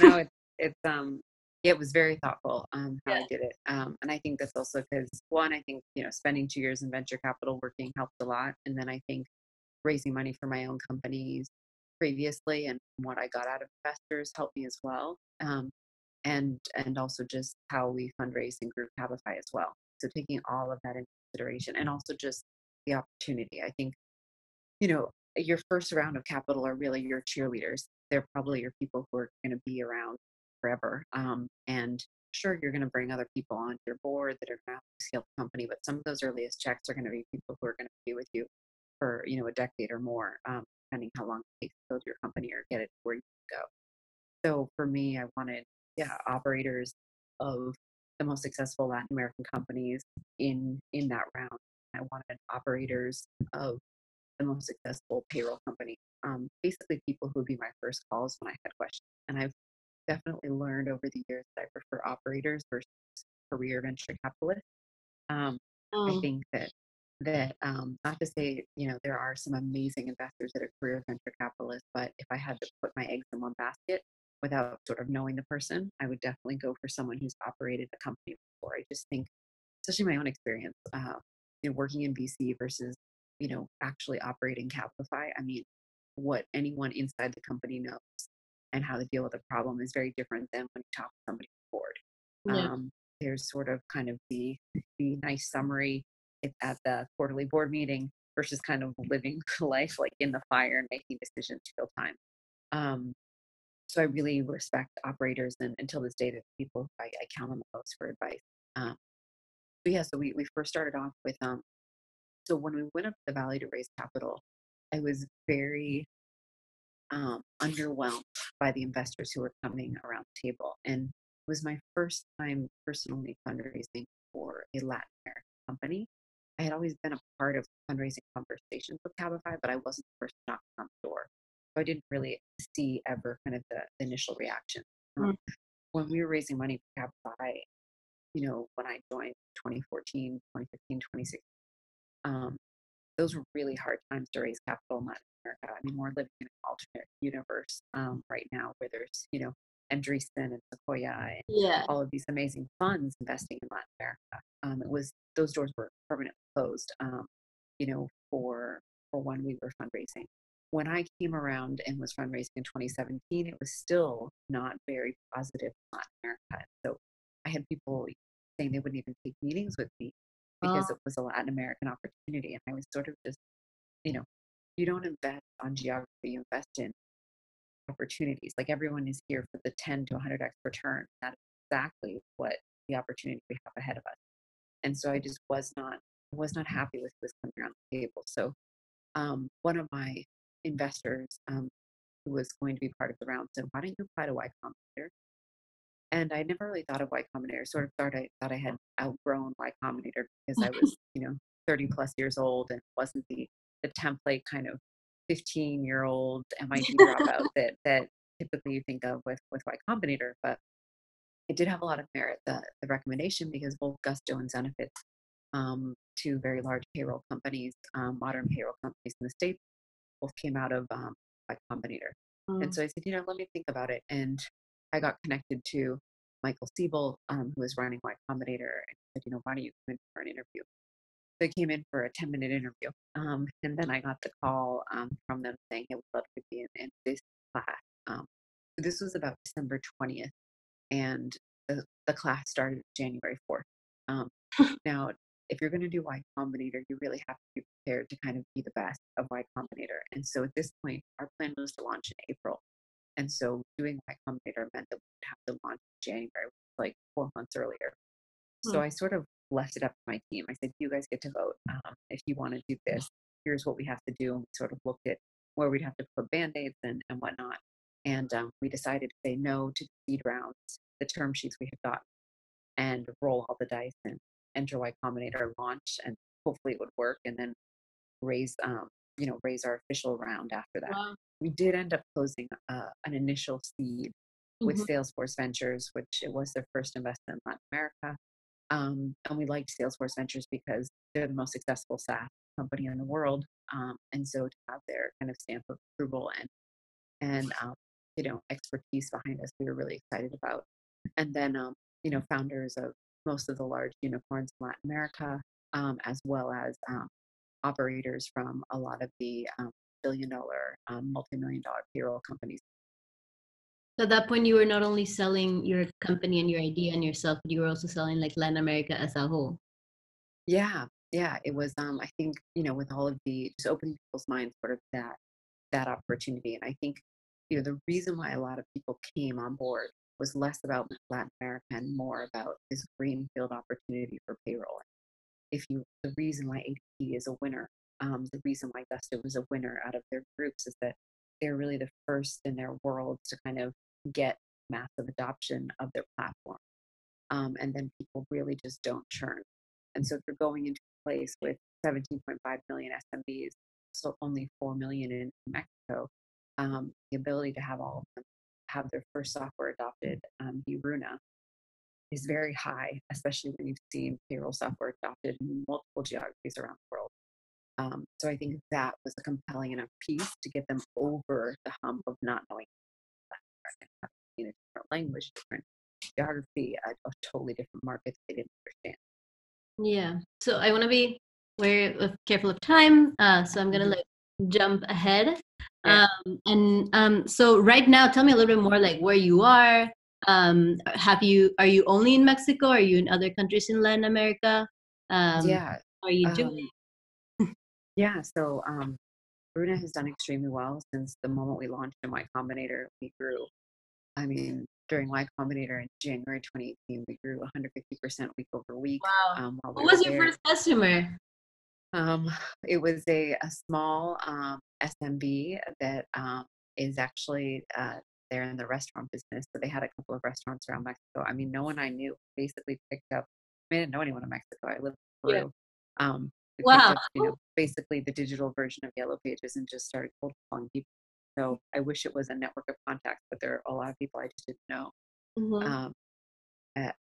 no, it's it's um, it was very thoughtful um how yeah. I did it. Um, and I think that's also because one, I think you know, spending two years in venture capital working helped a lot, and then I think raising money for my own companies previously and what I got out of investors helped me as well. Um, and and also just how we fundraise and group Cabify as well. So taking all of that into consideration and also just the opportunity. I think, you know, your first round of capital are really your cheerleaders. They're probably your people who are going to be around forever. Um, and sure, you're going to bring other people on your board that are going to scale the company, but some of those earliest checks are going to be people who are going to be with you for you know a decade or more, um, depending how long it takes to build your company or get it where you go. So for me, I wanted yeah, operators of the most successful Latin American companies in in that round. I wanted operators of the most successful payroll company. Um, basically, people who would be my first calls when I had questions. And I've definitely learned over the years that I prefer operators versus career venture capitalists. Um, oh. I think that that um, not to say you know there are some amazing investors that are career venture capitalists, but if I had to put my eggs in one basket, without sort of knowing the person, I would definitely go for someone who's operated a company before. I just think, especially my own experience, uh, you know, working in VC versus, you know, actually operating Cabify. I mean, what anyone inside the company knows and how to deal with a problem is very different than when you talk to somebody on the board. Yeah. Um, there's sort of kind of the the nice summary at the quarterly board meeting versus kind of living life like in the fire and making decisions real time. Um, so I really respect operators and until this day, the people I, I count on the most for advice. Um, yeah, so we, we first started off with, um, so when we went up the Valley to raise capital, I was very um, underwhelmed by the investors who were coming around the table. And it was my first time personally fundraising for a Latin American company. I had always been a part of fundraising conversations with Cabify, but I wasn't the first knock on the door. So I didn't really see ever kind of the, the initial reaction. Um, mm. When we were raising money for Cabify, you know, when I joined 2014, 2015, 2016, um, those were really hard times to raise capital in Latin America. I mean, we're living in an alternate universe um, right now where there's, you know, Andreessen and Sequoia and yeah. all of these amazing funds investing in Latin America. Um, it was those doors were permanently closed, um, you know, for for when we were fundraising when I came around and was fundraising in 2017, it was still not very positive in Latin America. So I had people saying they wouldn't even take meetings with me because oh. it was a Latin American opportunity. And I was sort of just, you know, you don't invest on geography, you invest in opportunities. Like everyone is here for the 10 to 100x return. That is exactly what the opportunity we have ahead of us. And so I just was not was not happy with this coming around the table. So um, one of my investors um, who was going to be part of the round said, why don't you apply to Y Combinator? And I never really thought of Y Combinator. Sort of thought I thought I had outgrown Y Combinator because I was, you know, 30 plus years old and wasn't the the template kind of 15 year old MIT dropout that that typically you think of with with Y Combinator, but it did have a lot of merit the the recommendation because both Gusto and Zenefits, um, two very large payroll companies, um, modern payroll companies in the states, both came out of um, Y Combinator. Mm. And so I said, you know, let me think about it, and I got connected to Michael Siebel, um, who was running Y Combinator, and said, you know, why don't you come in for an interview? So I came in for a 10 minute interview. Um, and then I got the call um, from them saying, hey, we'd love to be in, in this class. Um, this was about December 20th, and the, the class started January 4th. Um, now, if you're going to do Y Combinator, you really have to be prepared to kind of be the best of Y Combinator. And so at this point, our plan was to launch in April. And so doing Y Combinator meant that we would have to launch in January, like four months earlier. So hmm. I sort of left it up to my team. I said, you guys get to vote. Um, if you want to do this, here's what we have to do. And we sort of looked at where we'd have to put band-aids and, and whatnot. And um, we decided to say no to the seed rounds, the term sheets we had gotten, and roll all the dice and enter Y Combinator launch. And hopefully it would work. And then raise, um, you know, raise our official round after that. Wow. We did end up closing uh, an initial seed with mm-hmm. Salesforce Ventures, which it was their first investment in Latin America. Um, and we liked Salesforce Ventures because they're the most successful SaaS company in the world. Um, and so to have their kind of stamp of approval and and um, you know expertise behind us, we were really excited about. And then um, you know founders of most of the large unicorns in Latin America, um, as well as um, operators from a lot of the billion dollar, multi million dollar payroll companies so at that point, you were not only selling your company and your idea and yourself, but you were also selling like Latin America as a whole. Yeah, yeah. It was. Um, I think you know, with all of the just opening people's minds, sort of that that opportunity, and I think you know the reason why a lot of people came on board was less about Latin America and more about this greenfield opportunity for payroll. If you, the reason why ADP is a winner, um, the reason why Gusto was a winner out of their groups is that they're really the first in their world to kind of get massive adoption of their platform. Um, and then people really just don't churn. And so if you're going into a place with 17.5 million SMBs, so only 4 million in Mexico, um, the ability to have all of them have their first software adopted um, Runa is very high, especially when you've seen payroll software adopted in multiple geographies around the world. Um, so I think that was a compelling enough piece to get them over the hump of not knowing in a different language, different geography, a, a totally different market they didn't understand. Yeah. So I want to be very uh, careful of time. Uh, so I'm gonna mm-hmm. like jump ahead. Yeah. Um, and um, so right now, tell me a little bit more like where you are. Um, have you are you only in Mexico? Are you in other countries in Latin America? Um, yeah. Are you doing? Um, yeah. So um, Runa has done extremely well since the moment we launched in Y Combinator. We grew, I mean, during Y Combinator in January 2018, we grew 150% week over week. Wow. Um, what was your there. first customer? Um, it was a, a small um, SMB that um, is actually uh, there in the restaurant business. So they had a couple of restaurants around Mexico. I mean, no one I knew basically picked up. I, mean, I didn't know anyone in Mexico. I lived in Peru. Yeah. Um, wow. Up, you know, basically the digital version of Yellow Pages and just started cold calling people. So I wish it was a network of contacts, but there are a lot of people I just didn't know. Mm-hmm. Um,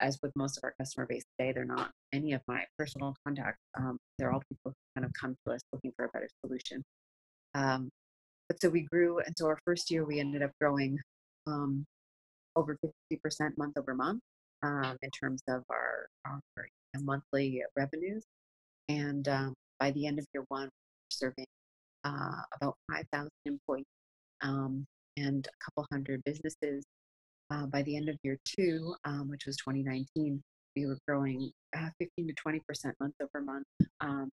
as with most of our customer base today, they're not any of my personal contacts. Um, they're all people who kind of come to us looking for a better solution. Um, but so we grew, and so our first year we ended up growing um, over 50% month over month um, in terms of our, our monthly revenues. And um, by the end of year one, we're serving uh, about 5,000 employees um, and a couple hundred businesses. Uh, by the end of year two, um, which was 2019, we were growing uh, 15 to 20 percent month over month, um,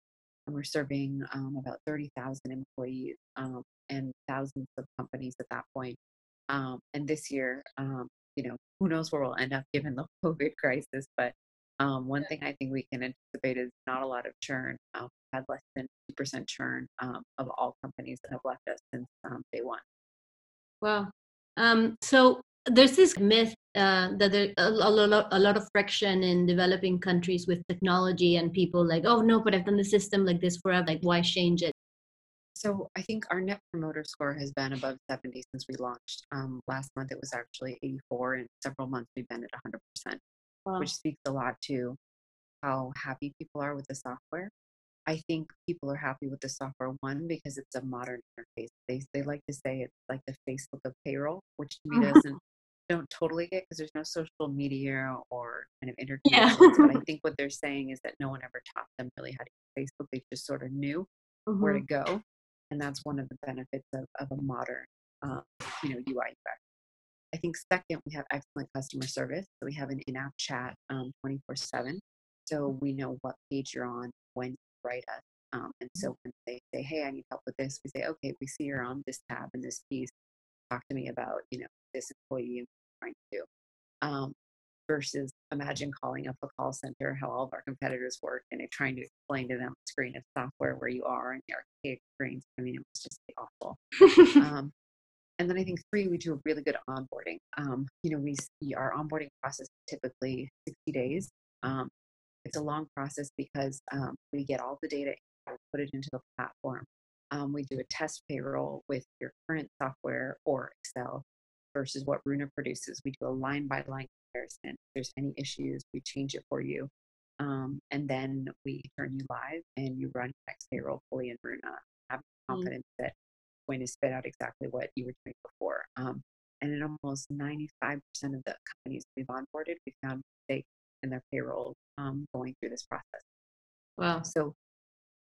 and we're serving um, about 30,000 employees um, and thousands of companies at that point. Um, and this year, you know, who knows where we'll end up given the COVID crisis, but um, one thing I think we can anticipate is not a lot of churn. Um, had less than 2% churn um, of all companies that have left us since um, day one. Wow. Um, so there's this myth uh, that there's a, a, lot, a lot of friction in developing countries with technology and people like, oh no, but I've done the system like this forever. Like, why change it? so I think our net promoter score has been above 70 since we launched. Um, last month it was actually 84, and several months we've been at 100%, wow. which speaks a lot to how happy people are with the software. I think people are happy with the software one because it's a modern interface. They they like to say it's like the Facebook of payroll, which to me doesn't don't totally get because there's no social media or kind of interconnections. Yeah. but I think what they're saying is that no one ever taught them really how to use Facebook. They just sort of knew mm-hmm. where to go and that's one of the benefits of, of a modern um, you know ui ux i think second we have excellent customer service so we have an in-app chat um, 24-7 so we know what page you're on when you write us um, and so when they say hey i need help with this we say okay we see you're on this tab in this piece talk to me about you know this employee and trying to do um, versus imagine calling up a call center, how all of our competitors work, and trying to explain to them the screen of software where you are and the archaic screens. I mean, it was just awful. um, and then I think three, we do a really good onboarding. Um, you know, we see our onboarding process typically 60 days. Um, it's a long process because um, we get all the data, put it into the platform. Um, we do a test payroll with your current software or Excel versus what Runa produces. We do a line by line comparison. If there's any issues, we change it for you. Um, and then we turn you live and you run next payroll fully in Runa. Have mm. confidence mm-hmm. that going to spit out exactly what you were doing before. Um, and in almost 95% of the companies we've onboarded, we found mistakes in their payroll um, going through this process. Wow. So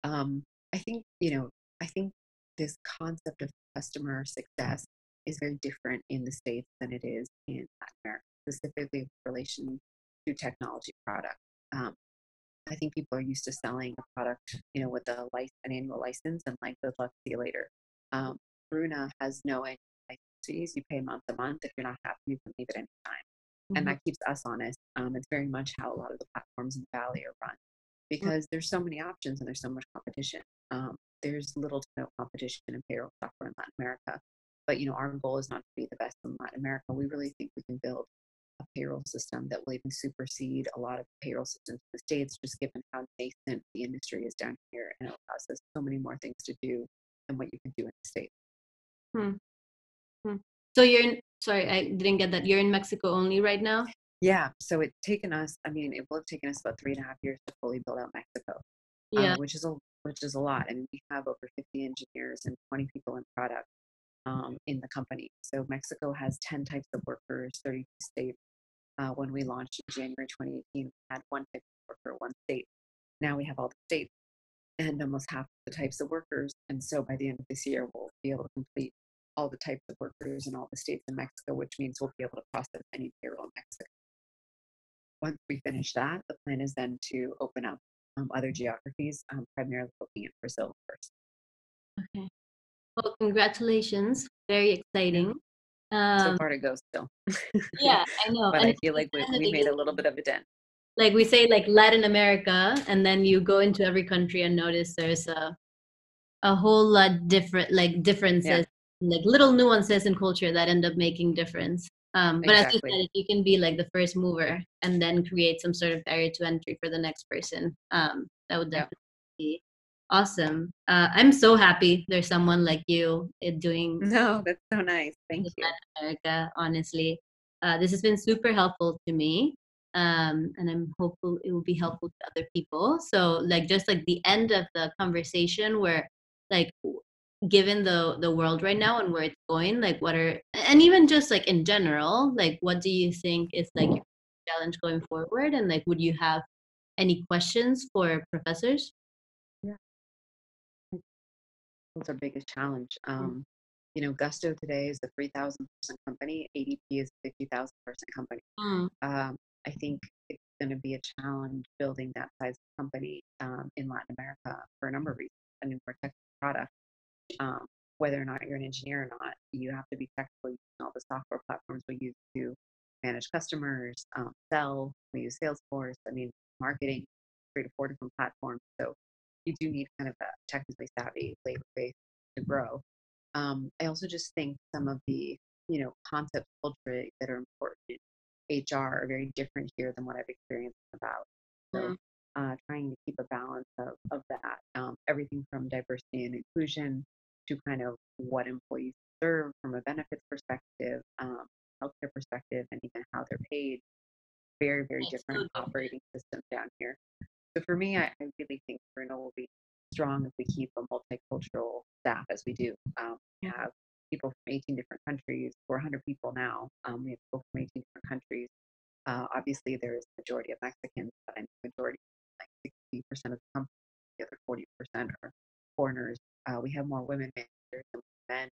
um, I think, you know, I think this concept of customer success is very different in the States than it is in Latin America specifically in relation to technology products. Um, I think people are used to selling a product, you know, with a license, an annual license, and like, good luck, see you later. Um, Runa has no annual license You pay month to month. If you're not happy, you can leave at any time, mm-hmm. and that keeps us honest. Um, it's very much how a lot of the platforms in the valley are run, because mm-hmm. there's so many options and there's so much competition. Um, there's little to no competition in payroll software in Latin America, but you know, our goal is not to be the best in Latin America. We really think we can build a payroll system that will even supersede a lot of payroll systems in the States, just given how nascent the industry is down here and it allows us so many more things to do than what you can do in the States. Hmm. Hmm. So you're in, sorry, I didn't get that. You're in Mexico only right now? Yeah. So it's taken us, I mean, it will have taken us about three and a half years to fully build out Mexico. Yeah. Um, which is a which is a lot. And we have over 50 engineers and 20 people in product um, in the company. So Mexico has 10 types of workers, 32 states. Uh, when we launched in January 2018, we had one type of worker, one state. Now we have all the states and almost half the types of workers. And so by the end of this year, we'll be able to complete all the types of workers in all the states in Mexico, which means we'll be able to process any payroll in Mexico. Once we finish that, the plan is then to open up um, other geographies, um, primarily looking at Brazil first. Okay. Well, congratulations. Very exciting. Um, so far to go still. yeah, I know. but and I feel like we, we made a little bit of a dent. Like we say, like Latin America, and then you go into every country and notice there's a a whole lot different, like differences, yeah. like little nuances in culture that end up making difference. Um, but exactly. as you said, if you can be like the first mover and then create some sort of barrier to entry for the next person, um, that would definitely be awesome. Uh, I'm so happy there's someone like you eh, doing. No, that's so nice. Thank you. America, honestly, uh, this has been super helpful to me, um, and I'm hopeful it will be helpful to other people. So, like, just like the end of the conversation, where like given the the world right now and where it's going like what are and even just like in general like what do you think is like your challenge going forward and like would you have any questions for professors was our biggest challenge. Mm. Um, you know, Gusto today is a 3,000 person company. ADP is a 50,000 person company. Mm. Um, I think it's going to be a challenge building that size of company um, in Latin America for a number of reasons. I mean, we're a technical product. Um, whether or not you're an engineer or not, you have to be technical using all the software platforms we use to manage customers, um, sell. We use Salesforce. I mean, marketing, three to four different platforms. So you do need kind of a technically savvy labor base to grow. Um, I also just think some of the you know concepts culture that are important in HR are very different here than what I've experienced about. So mm-hmm. uh, trying to keep a balance of, of that. Um, everything from diversity and inclusion to kind of what employees serve from a benefits perspective, um, healthcare perspective, and even how they're paid. Very, very different operating system down here. So for me, I, I really think Runa will be strong if we keep a multicultural staff as we do. Um, we have people from 18 different countries, 400 people now. Um, we have people from 18 different countries. Uh, obviously, there is a majority of Mexicans, but I'm majority, like 60% of the company, the other 40% are foreigners. Uh, we have more women managers than men.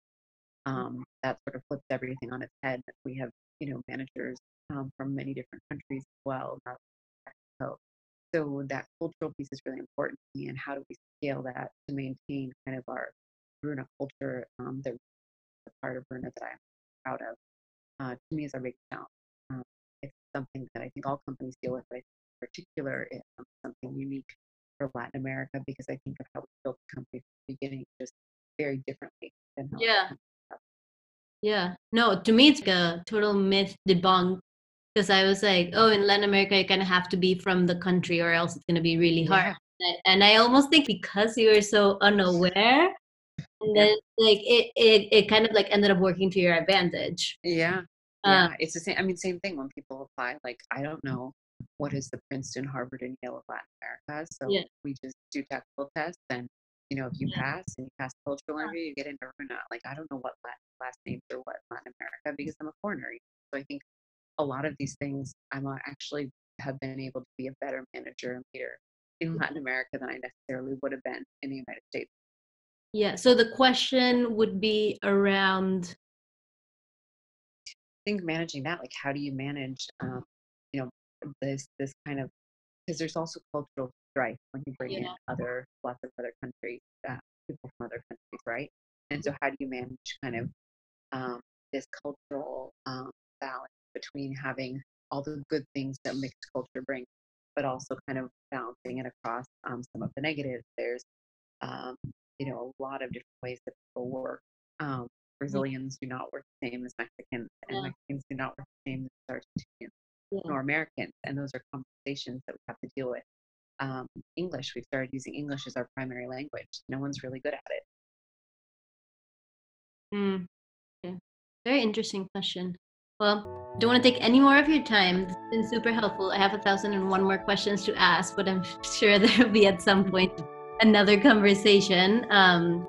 Um, that sort of flips everything on its head. We have, you know, managers um, from many different countries as well, Mexico. So that cultural piece is really important to me. And how do we scale that to maintain kind of our Runa culture, um, the, the part of Runa that I'm proud of, uh, to me is our big challenge. Um, it's something that I think all companies deal with, but in particular, it's something unique for Latin America because I think of how we built the company from the beginning just very differently than how yeah. Yeah. No, to me, it's like a total myth debunked because I was like, oh, in Latin America, you kind of have to be from the country or else it's going to be really hard. Yeah. And I almost think because you were so unaware, and then like it, it, it kind of like ended up working to your advantage. Yeah. Yeah. Uh, it's the same. I mean, same thing when people apply. Like, I don't know what is the Princeton, Harvard, and Yale of Latin America. So yeah. we just do technical tests and you know, if you yeah. pass and you pass cultural interview, you get into Runa. Like, I don't know what Latin last names or what Latin America because I'm a foreigner. So I think a lot of these things, I'm actually have been able to be a better manager and leader in Latin America than I necessarily would have been in the United States. Yeah. So the question would be around. I think managing that, like, how do you manage, um, you know, this this kind of because there's also cultural strife when you bring yeah. in other lots of other countries, uh, people from other countries, right? And so, how do you manage kind of um, this cultural um, balance between having all the good things that mixed culture brings, but also kind of balancing it across um, some of the negatives? There's, um, you know, a lot of different ways that people work. Um. Brazilians do not work the same as Mexicans, and yeah. Mexicans do not work the same as Argentinians yeah. nor Americans, and those are conversations that we have to deal with. Um, English, we've started using English as our primary language. No one's really good at it. Mm. Okay. Very interesting question. Well, don't want to take any more of your time. It's been super helpful. I have a thousand and one more questions to ask, but I'm sure there'll be at some point another conversation. Um,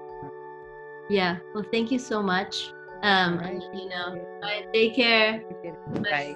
yeah. Well, thank you so much. Um, right. you know, bye. Take care. Bye.